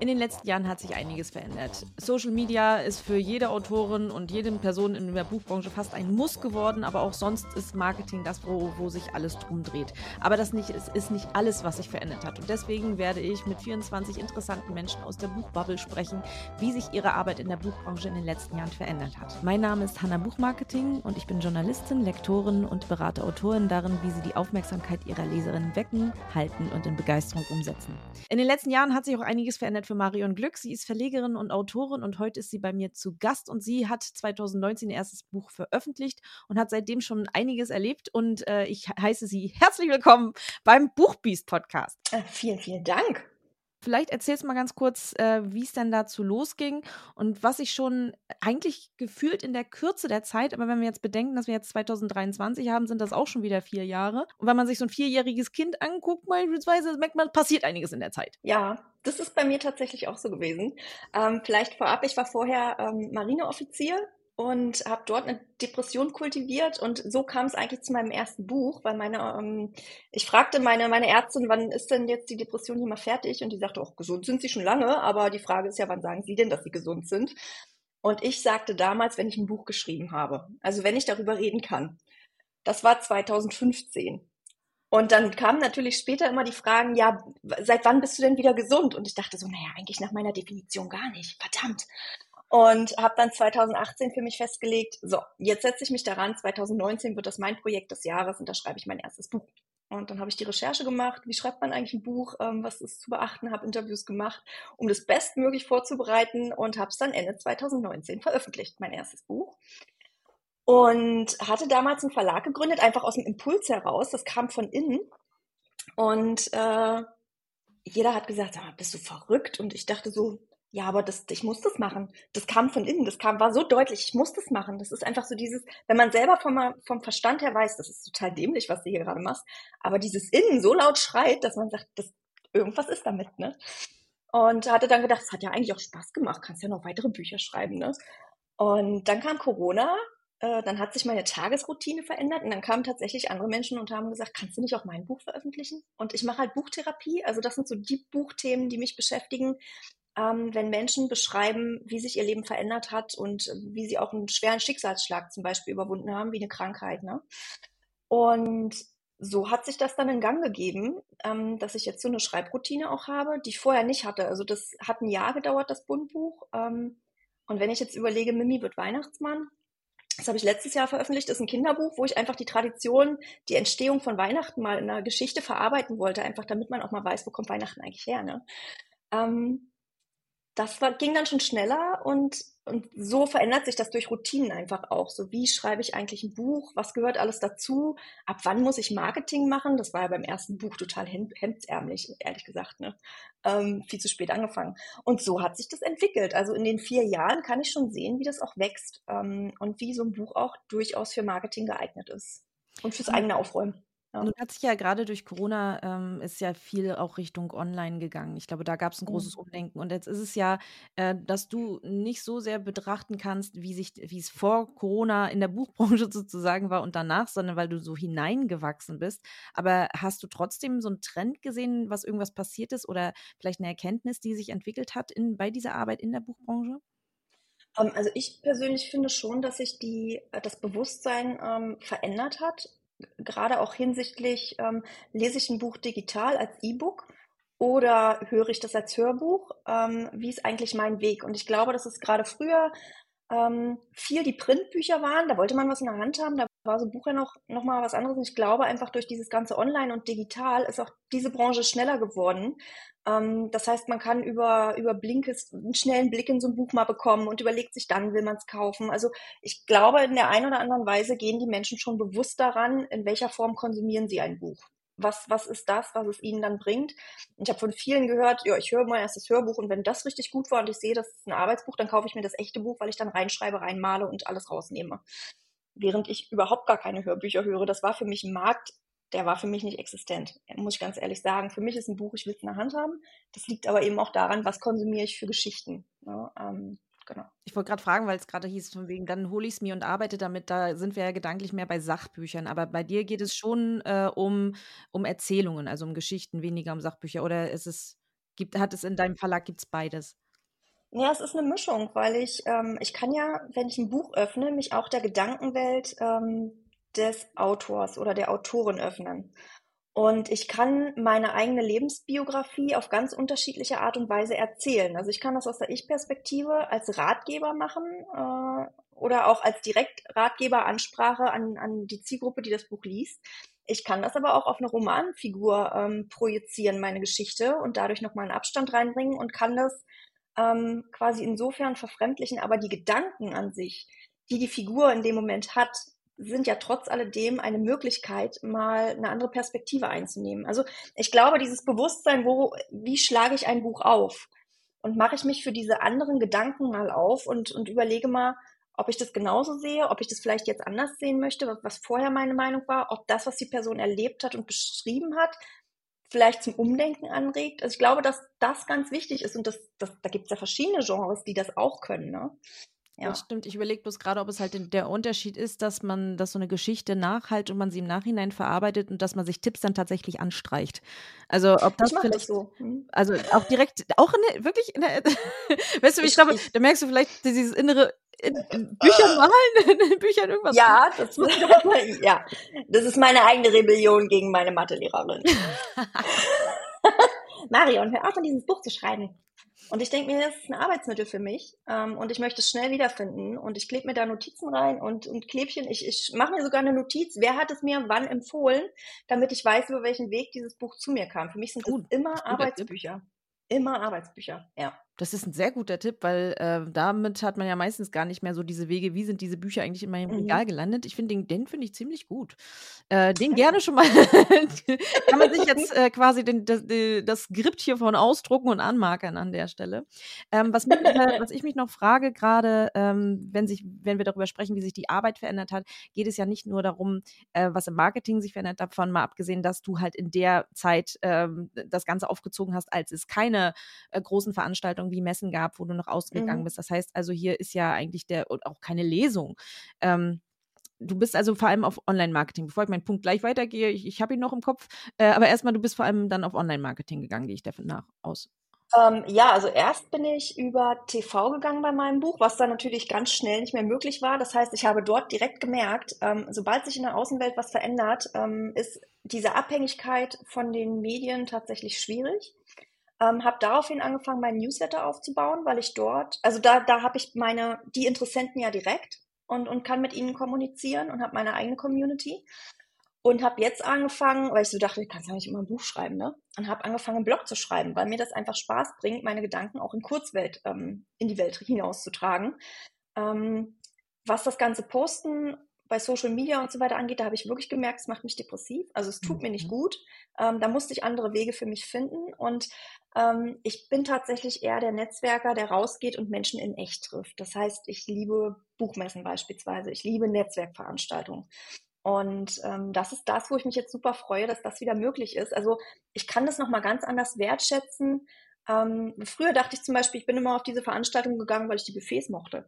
In den letzten Jahren hat sich einiges verändert. Social Media ist für jede Autorin und jede Person in der Buchbranche fast ein Muss geworden, aber auch sonst ist Marketing das, wo, wo sich alles drum dreht. Aber das nicht, ist, ist nicht alles, was sich verändert hat. Und deswegen werde ich mit 24 interessanten Menschen aus der Buchbubble sprechen, wie sich ihre Arbeit in der Buchbranche in den letzten Jahren verändert hat. Mein Name ist Hanna Buchmarketing und ich bin Journalistin, Lektorin und berate Autoren darin, wie sie die Aufmerksamkeit ihrer Leserinnen wecken, halten und in Begeisterung umsetzen. In den letzten Jahren hat sich auch einiges verändert für Marion Glück. Sie ist Verlegerin und Autorin und heute ist sie bei mir zu Gast und sie hat 2019 ihr erstes Buch veröffentlicht und hat seitdem schon einiges erlebt und äh, ich heiße sie herzlich willkommen beim Buchbiest Podcast. Äh, vielen, vielen Dank. Vielleicht erzählst du mal ganz kurz, äh, wie es denn dazu losging und was ich schon eigentlich gefühlt in der Kürze der Zeit, aber wenn wir jetzt bedenken, dass wir jetzt 2023 haben, sind das auch schon wieder vier Jahre. Und wenn man sich so ein vierjähriges Kind anguckt, beispielsweise, merkt man, passiert einiges in der Zeit. Ja, das ist bei mir tatsächlich auch so gewesen. Ähm, vielleicht vorab, ich war vorher ähm, Marineoffizier und habe dort eine Depression kultiviert und so kam es eigentlich zu meinem ersten Buch, weil meine, ähm, ich fragte meine, meine Ärztin, wann ist denn jetzt die Depression hier mal fertig? Und die sagte, auch gesund sind sie schon lange, aber die Frage ist ja, wann sagen sie denn, dass sie gesund sind? Und ich sagte damals, wenn ich ein Buch geschrieben habe, also wenn ich darüber reden kann. Das war 2015. Und dann kamen natürlich später immer die Fragen, ja, seit wann bist du denn wieder gesund? Und ich dachte so, naja, eigentlich nach meiner Definition gar nicht. Verdammt und habe dann 2018 für mich festgelegt, so, jetzt setze ich mich daran, 2019 wird das mein Projekt des Jahres und da schreibe ich mein erstes Buch. Und dann habe ich die Recherche gemacht, wie schreibt man eigentlich ein Buch, ähm, was ist zu beachten, habe Interviews gemacht, um das bestmöglich vorzubereiten und habe es dann Ende 2019 veröffentlicht, mein erstes Buch. Und hatte damals einen Verlag gegründet, einfach aus dem Impuls heraus, das kam von innen. Und äh, jeder hat gesagt, sag mal, bist du verrückt? Und ich dachte so, ja, aber das, ich muss das machen. Das kam von innen, das kam, war so deutlich, ich muss das machen. Das ist einfach so dieses, wenn man selber vom, vom Verstand her weiß, das ist total dämlich, was du hier gerade machst, aber dieses Innen so laut schreit, dass man sagt, das, irgendwas ist damit, ne? Und hatte dann gedacht, es hat ja eigentlich auch Spaß gemacht, kannst ja noch weitere Bücher schreiben, ne? Und dann kam Corona, äh, dann hat sich meine Tagesroutine verändert und dann kamen tatsächlich andere Menschen und haben gesagt, kannst du nicht auch mein Buch veröffentlichen? Und ich mache halt Buchtherapie, also das sind so die Buchthemen, die mich beschäftigen ähm, wenn Menschen beschreiben, wie sich ihr Leben verändert hat und wie sie auch einen schweren Schicksalsschlag zum Beispiel überwunden haben, wie eine Krankheit. Ne? Und so hat sich das dann in Gang gegeben, ähm, dass ich jetzt so eine Schreibroutine auch habe, die ich vorher nicht hatte. Also das hat ein Jahr gedauert, das Bundbuch. Ähm, und wenn ich jetzt überlege, Mimi wird Weihnachtsmann, das habe ich letztes Jahr veröffentlicht, das ist ein Kinderbuch, wo ich einfach die Tradition, die Entstehung von Weihnachten mal in einer Geschichte verarbeiten wollte, einfach damit man auch mal weiß, wo kommt Weihnachten eigentlich her. Ne? Ähm, das war, ging dann schon schneller und, und so verändert sich das durch Routinen einfach auch. So wie schreibe ich eigentlich ein Buch? Was gehört alles dazu? Ab wann muss ich Marketing machen? Das war ja beim ersten Buch total hemdsärmlich, ehrlich gesagt. Ne? Ähm, viel zu spät angefangen. Und so hat sich das entwickelt. Also in den vier Jahren kann ich schon sehen, wie das auch wächst ähm, und wie so ein Buch auch durchaus für Marketing geeignet ist. Und fürs eigene Aufräumen. Ja. Nun hat sich ja gerade durch Corona ähm, ist ja viel auch Richtung Online gegangen. Ich glaube, da gab es ein großes mhm. Umdenken. Und jetzt ist es ja, äh, dass du nicht so sehr betrachten kannst, wie sich, wie es vor Corona in der Buchbranche sozusagen war und danach, sondern weil du so hineingewachsen bist. Aber hast du trotzdem so einen Trend gesehen, was irgendwas passiert ist oder vielleicht eine Erkenntnis, die sich entwickelt hat in, bei dieser Arbeit in der Buchbranche? Ähm, also ich persönlich finde schon, dass sich die, äh, das Bewusstsein ähm, verändert hat gerade auch hinsichtlich, ähm, lese ich ein Buch digital als E-Book oder höre ich das als Hörbuch? Ähm, wie ist eigentlich mein Weg? Und ich glaube, dass es gerade früher ähm, viel die Printbücher waren. Da wollte man was in der Hand haben. Da war so ein Buch ja noch, noch mal was anderes. Und ich glaube einfach durch dieses ganze Online und Digital ist auch diese Branche schneller geworden. Ähm, das heißt, man kann über, über Blinkist einen schnellen Blick in so ein Buch mal bekommen und überlegt sich dann, will man es kaufen. Also ich glaube, in der einen oder anderen Weise gehen die Menschen schon bewusst daran, in welcher Form konsumieren sie ein Buch was, was ist das, was es ihnen dann bringt. Ich habe von vielen gehört, ja, ich höre mal erst das Hörbuch und wenn das richtig gut war und ich sehe, das ist ein Arbeitsbuch, dann kaufe ich mir das echte Buch, weil ich dann reinschreibe, reinmale und alles rausnehme. Während ich überhaupt gar keine Hörbücher höre. Das war für mich ein Markt, der war für mich nicht existent, muss ich ganz ehrlich sagen. Für mich ist ein Buch, ich will es in der Hand haben. Das liegt aber eben auch daran, was konsumiere ich für Geschichten. Ja, ähm, genau. Ich wollte gerade fragen, weil es gerade hieß, von wegen, dann hole ich es mir und arbeite damit. Da sind wir ja gedanklich mehr bei Sachbüchern. Aber bei dir geht es schon äh, um, um Erzählungen, also um Geschichten, weniger um Sachbücher. Oder ist es gibt, hat es in deinem Verlag, gibt es beides? Ja, es ist eine Mischung, weil ich, ähm, ich kann ja, wenn ich ein Buch öffne, mich auch der Gedankenwelt ähm, des Autors oder der Autorin öffnen. Und ich kann meine eigene Lebensbiografie auf ganz unterschiedliche Art und Weise erzählen. Also ich kann das aus der Ich-Perspektive als Ratgeber machen äh, oder auch als Direktratgeberansprache an, an die Zielgruppe, die das Buch liest. Ich kann das aber auch auf eine Romanfigur ähm, projizieren, meine Geschichte, und dadurch nochmal einen Abstand reinbringen und kann das ähm, quasi insofern verfremdlichen, aber die Gedanken an sich, die die Figur in dem Moment hat, sind ja trotz alledem eine Möglichkeit, mal eine andere Perspektive einzunehmen. Also ich glaube, dieses Bewusstsein, wo, wie schlage ich ein Buch auf? Und mache ich mich für diese anderen Gedanken mal auf und, und überlege mal, ob ich das genauso sehe, ob ich das vielleicht jetzt anders sehen möchte, was vorher meine Meinung war, ob das, was die Person erlebt hat und beschrieben hat, vielleicht zum Umdenken anregt. Also ich glaube, dass das ganz wichtig ist und das, das, da gibt es ja verschiedene Genres, die das auch können. Ne? Ja. Das stimmt. Ich überlege bloß gerade, ob es halt der Unterschied ist, dass man, dass so eine Geschichte nachhalt und man sie im Nachhinein verarbeitet und dass man sich Tipps dann tatsächlich anstreicht. Also ob das ich das so. Hm. Also auch direkt, auch in der, wirklich in der, weißt du, ich, ich glaube, da merkst du vielleicht dieses innere in, in Büchern malen, in Büchern irgendwas. Ja, das, ja, das ist meine eigene Rebellion gegen meine Mathelehrerin. Marion, hör auf, an dieses Buch zu schreiben. Und ich denke mir, das ist ein Arbeitsmittel für mich ähm, und ich möchte es schnell wiederfinden. Und ich klebe mir da Notizen rein und, und Klebchen. Ich, ich mache mir sogar eine Notiz, wer hat es mir wann empfohlen, damit ich weiß, über welchen Weg dieses Buch zu mir kam. Für mich sind das immer Arbeitsbücher. Immer Arbeitsbücher, ja. Das ist ein sehr guter Tipp, weil äh, damit hat man ja meistens gar nicht mehr so diese Wege, wie sind diese Bücher eigentlich in meinem mhm. Regal gelandet. Ich finde den, den finde ich ziemlich gut. Äh, den gerne schon mal, kann man sich jetzt äh, quasi den, das, das Skript hiervon ausdrucken und anmarkern an der Stelle. Ähm, was, mich, was ich mich noch frage, gerade ähm, wenn, sich, wenn wir darüber sprechen, wie sich die Arbeit verändert hat, geht es ja nicht nur darum, äh, was im Marketing sich verändert hat, davon mal abgesehen, dass du halt in der Zeit ähm, das Ganze aufgezogen hast, als es keine äh, großen Veranstaltungen irgendwie Messen gab, wo du noch ausgegangen mhm. bist. Das heißt also, hier ist ja eigentlich der und auch keine Lesung. Ähm, du bist also vor allem auf Online-Marketing. Bevor ich meinen Punkt gleich weitergehe, ich, ich habe ihn noch im Kopf, äh, aber erstmal, du bist vor allem dann auf Online-Marketing gegangen, gehe ich davon nach aus. Ähm, ja, also erst bin ich über TV gegangen bei meinem Buch, was dann natürlich ganz schnell nicht mehr möglich war. Das heißt, ich habe dort direkt gemerkt, ähm, sobald sich in der Außenwelt was verändert, ähm, ist diese Abhängigkeit von den Medien tatsächlich schwierig. Ähm, habe daraufhin angefangen, meinen Newsletter aufzubauen, weil ich dort, also da, da habe ich meine, die Interessenten ja direkt und, und kann mit ihnen kommunizieren und habe meine eigene Community. Und habe jetzt angefangen, weil ich so dachte, ich kann ja nicht immer ein Buch schreiben, ne? Und habe angefangen, einen Blog zu schreiben, weil mir das einfach Spaß bringt, meine Gedanken auch in Kurzwelt ähm, in die Welt hinauszutragen. Ähm, was das ganze Posten bei Social Media und so weiter angeht, da habe ich wirklich gemerkt, es macht mich depressiv. Also es tut mhm. mir nicht mhm. gut. Ähm, da musste ich andere Wege für mich finden. Und ähm, ich bin tatsächlich eher der Netzwerker, der rausgeht und Menschen in echt trifft. Das heißt, ich liebe Buchmessen beispielsweise. Ich liebe Netzwerkveranstaltungen. Und ähm, das ist das, wo ich mich jetzt super freue, dass das wieder möglich ist. Also ich kann das nochmal ganz anders wertschätzen, ähm, früher dachte ich zum Beispiel, ich bin immer auf diese Veranstaltung gegangen, weil ich die Buffets mochte.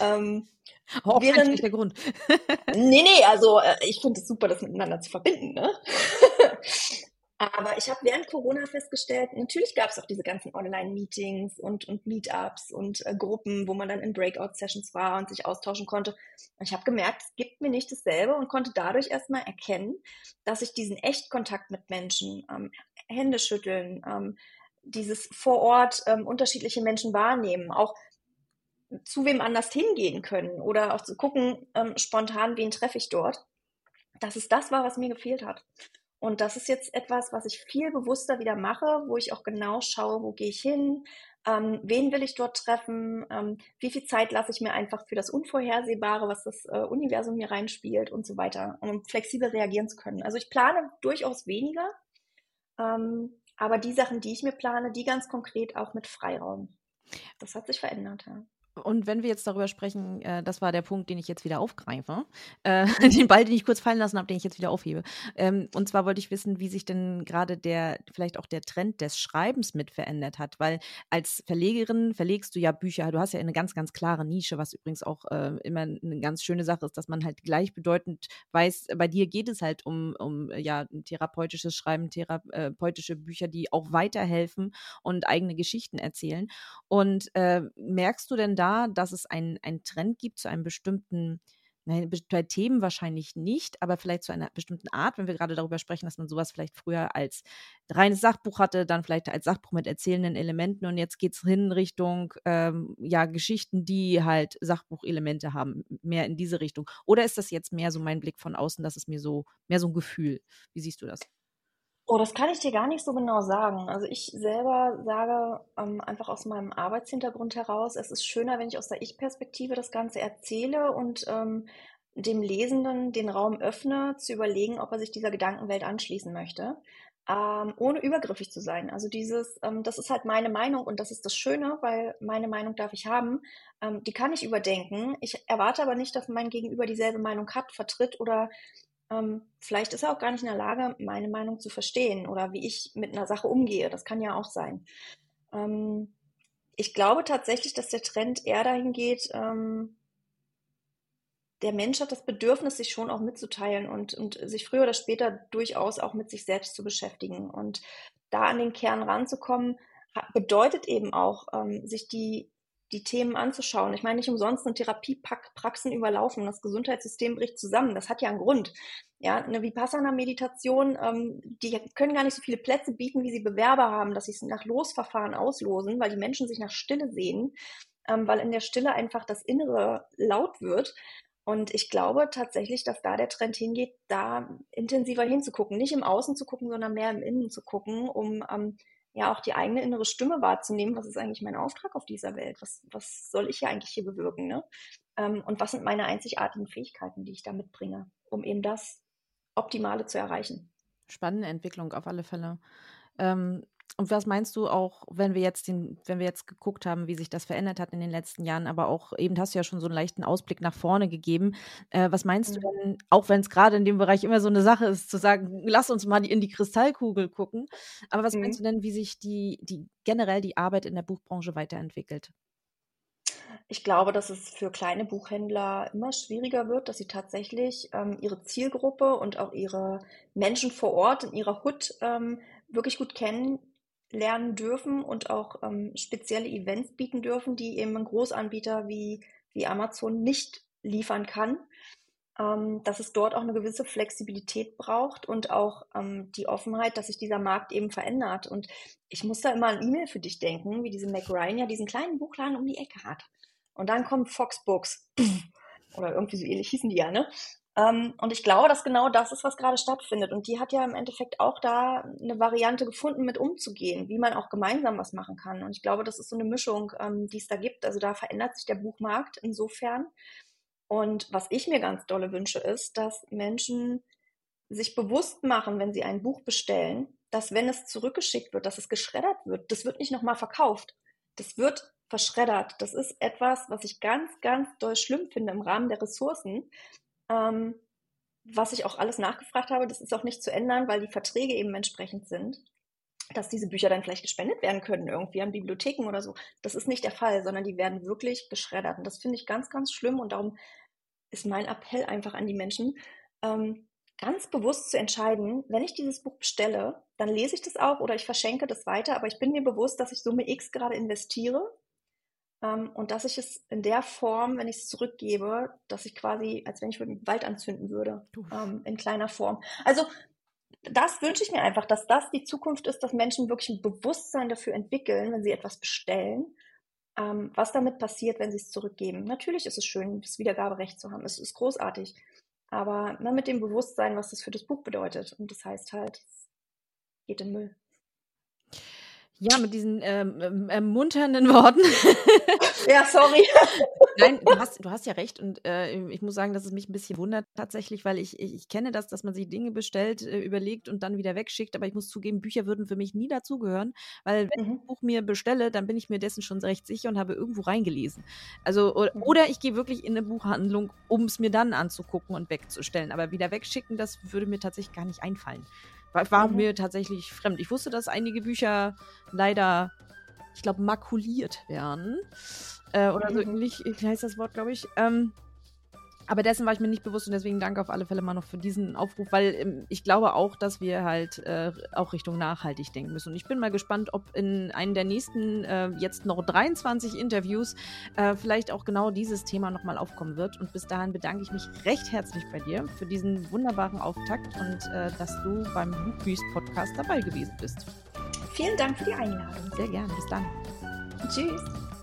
Ähm, Auch während, nicht der Grund. nee, nee, also äh, ich finde es super, das miteinander zu verbinden. Ne? Aber ich habe während Corona festgestellt, natürlich gab es auch diese ganzen Online-Meetings und, und Meetups und äh, Gruppen, wo man dann in Breakout-Sessions war und sich austauschen konnte. Und ich habe gemerkt, es gibt mir nicht dasselbe und konnte dadurch erstmal erkennen, dass ich diesen Echtkontakt mit Menschen, ähm, Hände schütteln, ähm, dieses vor Ort ähm, unterschiedliche Menschen wahrnehmen, auch zu wem anders hingehen können oder auch zu gucken, ähm, spontan, wen treffe ich dort, dass es das war, was mir gefehlt hat. Und das ist jetzt etwas, was ich viel bewusster wieder mache, wo ich auch genau schaue, wo gehe ich hin, ähm, wen will ich dort treffen, ähm, wie viel Zeit lasse ich mir einfach für das Unvorhersehbare, was das äh, Universum mir reinspielt und so weiter, um flexibel reagieren zu können. Also ich plane durchaus weniger, ähm, aber die Sachen, die ich mir plane, die ganz konkret auch mit Freiraum. Das hat sich verändert, ja. Und wenn wir jetzt darüber sprechen, äh, das war der Punkt, den ich jetzt wieder aufgreife, äh, den Ball, den ich kurz fallen lassen habe, den ich jetzt wieder aufhebe. Ähm, und zwar wollte ich wissen, wie sich denn gerade der, vielleicht auch der Trend des Schreibens mit verändert hat, weil als Verlegerin verlegst du ja Bücher, du hast ja eine ganz, ganz klare Nische, was übrigens auch äh, immer eine ganz schöne Sache ist, dass man halt gleichbedeutend weiß, bei dir geht es halt um, um ja, therapeutisches Schreiben, therapeutische Bücher, die auch weiterhelfen und eigene Geschichten erzählen. Und äh, merkst du denn da, da, dass es einen, Trend gibt zu einem bestimmten, nein, bei Themen wahrscheinlich nicht, aber vielleicht zu einer bestimmten Art, wenn wir gerade darüber sprechen, dass man sowas vielleicht früher als reines Sachbuch hatte, dann vielleicht als Sachbuch mit erzählenden Elementen und jetzt geht es hin Richtung ähm, ja, Geschichten, die halt Sachbuchelemente haben, mehr in diese Richtung. Oder ist das jetzt mehr so mein Blick von außen, dass es mir so, mehr so ein Gefühl? Wie siehst du das? Oh, das kann ich dir gar nicht so genau sagen. Also ich selber sage ähm, einfach aus meinem Arbeitshintergrund heraus, es ist schöner, wenn ich aus der Ich-Perspektive das Ganze erzähle und ähm, dem Lesenden den Raum öffne, zu überlegen, ob er sich dieser Gedankenwelt anschließen möchte, ähm, ohne übergriffig zu sein. Also dieses, ähm, das ist halt meine Meinung und das ist das Schöne, weil meine Meinung darf ich haben. Ähm, die kann ich überdenken. Ich erwarte aber nicht, dass mein Gegenüber dieselbe Meinung hat, vertritt oder ähm, vielleicht ist er auch gar nicht in der Lage, meine Meinung zu verstehen oder wie ich mit einer Sache umgehe. Das kann ja auch sein. Ähm, ich glaube tatsächlich, dass der Trend eher dahin geht, ähm, der Mensch hat das Bedürfnis, sich schon auch mitzuteilen und, und sich früher oder später durchaus auch mit sich selbst zu beschäftigen. Und da an den Kern ranzukommen, bedeutet eben auch, ähm, sich die die Themen anzuschauen. Ich meine, nicht umsonst sind Therapiepraxen überlaufen. Das Gesundheitssystem bricht zusammen. Das hat ja einen Grund. Ja, eine Vipassana-Meditation, ähm, die können gar nicht so viele Plätze bieten, wie sie Bewerber haben, dass sie es nach Losverfahren auslosen, weil die Menschen sich nach Stille sehen, ähm, weil in der Stille einfach das Innere laut wird. Und ich glaube tatsächlich, dass da der Trend hingeht, da intensiver hinzugucken. Nicht im Außen zu gucken, sondern mehr im Innen zu gucken, um ähm, ja auch die eigene innere Stimme wahrzunehmen, was ist eigentlich mein Auftrag auf dieser Welt? Was, was soll ich hier eigentlich hier bewirken? Ne? Ähm, und was sind meine einzigartigen Fähigkeiten, die ich da mitbringe, um eben das Optimale zu erreichen? Spannende Entwicklung auf alle Fälle. Ähm, und was meinst du auch, wenn wir jetzt den, wenn wir jetzt geguckt haben, wie sich das verändert hat in den letzten Jahren, aber auch eben hast du ja schon so einen leichten Ausblick nach vorne gegeben. Äh, was meinst mhm. du denn, auch wenn es gerade in dem Bereich immer so eine Sache ist, zu sagen, lass uns mal in die Kristallkugel gucken. Aber was mhm. meinst du denn, wie sich die, die generell die Arbeit in der Buchbranche weiterentwickelt? Ich glaube, dass es für kleine Buchhändler immer schwieriger wird, dass sie tatsächlich ähm, ihre Zielgruppe und auch ihre Menschen vor Ort in ihrer Hut ähm, wirklich gut kennen lernen dürfen und auch ähm, spezielle Events bieten dürfen, die eben ein Großanbieter wie, wie Amazon nicht liefern kann. Ähm, dass es dort auch eine gewisse Flexibilität braucht und auch ähm, die Offenheit, dass sich dieser Markt eben verändert. Und ich muss da immer an E-Mail für dich denken, wie diese Mac Ryan ja diesen kleinen Buchladen um die Ecke hat. Und dann kommt Fox Books. Oder irgendwie so ähnlich hießen die ja, ne? Ähm, und ich glaube, dass genau das ist, was gerade stattfindet. Und die hat ja im Endeffekt auch da eine Variante gefunden, mit umzugehen, wie man auch gemeinsam was machen kann. Und ich glaube, das ist so eine Mischung, ähm, die es da gibt. Also da verändert sich der Buchmarkt insofern. Und was ich mir ganz dolle wünsche, ist, dass Menschen sich bewusst machen, wenn sie ein Buch bestellen, dass wenn es zurückgeschickt wird, dass es geschreddert wird. Das wird nicht nochmal verkauft. Das wird verschreddert. Das ist etwas, was ich ganz, ganz doll schlimm finde im Rahmen der Ressourcen, ähm, was ich auch alles nachgefragt habe, das ist auch nicht zu ändern, weil die Verträge eben entsprechend sind, dass diese Bücher dann vielleicht gespendet werden können irgendwie an Bibliotheken oder so. Das ist nicht der Fall, sondern die werden wirklich geschreddert. Und das finde ich ganz, ganz schlimm. Und darum ist mein Appell einfach an die Menschen, ähm, ganz bewusst zu entscheiden, wenn ich dieses Buch bestelle, dann lese ich das auch oder ich verschenke das weiter, aber ich bin mir bewusst, dass ich Summe X gerade investiere und dass ich es in der Form, wenn ich es zurückgebe, dass ich quasi, als wenn ich den Wald anzünden würde, ähm, in kleiner Form. Also das wünsche ich mir einfach, dass das die Zukunft ist, dass Menschen wirklich ein Bewusstsein dafür entwickeln, wenn sie etwas bestellen, ähm, was damit passiert, wenn sie es zurückgeben. Natürlich ist es schön, das Wiedergaberecht zu haben. Es ist großartig. Aber na, mit dem Bewusstsein, was das für das Buch bedeutet. Und das heißt halt, es geht in Müll. Ja, mit diesen ähm, ähm, ermunternden Worten. ja, sorry. Nein, du hast, du hast ja recht und äh, ich muss sagen, dass es mich ein bisschen wundert tatsächlich, weil ich, ich, ich kenne das, dass man sich Dinge bestellt, äh, überlegt und dann wieder wegschickt, aber ich muss zugeben, Bücher würden für mich nie dazugehören, weil wenn mhm. ich ein Buch mir bestelle, dann bin ich mir dessen schon recht sicher und habe irgendwo reingelesen. Also, oder, mhm. oder ich gehe wirklich in eine Buchhandlung, um es mir dann anzugucken und wegzustellen, aber wieder wegschicken, das würde mir tatsächlich gar nicht einfallen. War, war mhm. mir tatsächlich fremd. Ich wusste, dass einige Bücher leider, ich glaube, makuliert werden. Äh, oder so mhm. ähnlich heißt das Wort, glaube ich. Ähm, aber dessen war ich mir nicht bewusst und deswegen danke auf alle Fälle mal noch für diesen Aufruf, weil ähm, ich glaube auch, dass wir halt äh, auch Richtung nachhaltig denken müssen. Und ich bin mal gespannt, ob in einem der nächsten, äh, jetzt noch 23 Interviews, äh, vielleicht auch genau dieses Thema nochmal aufkommen wird. Und bis dahin bedanke ich mich recht herzlich bei dir für diesen wunderbaren Auftakt und äh, dass du beim Buchbüß Podcast dabei gewesen bist. Vielen Dank für die Einladung. Sehr gerne. Bis dann. Tschüss.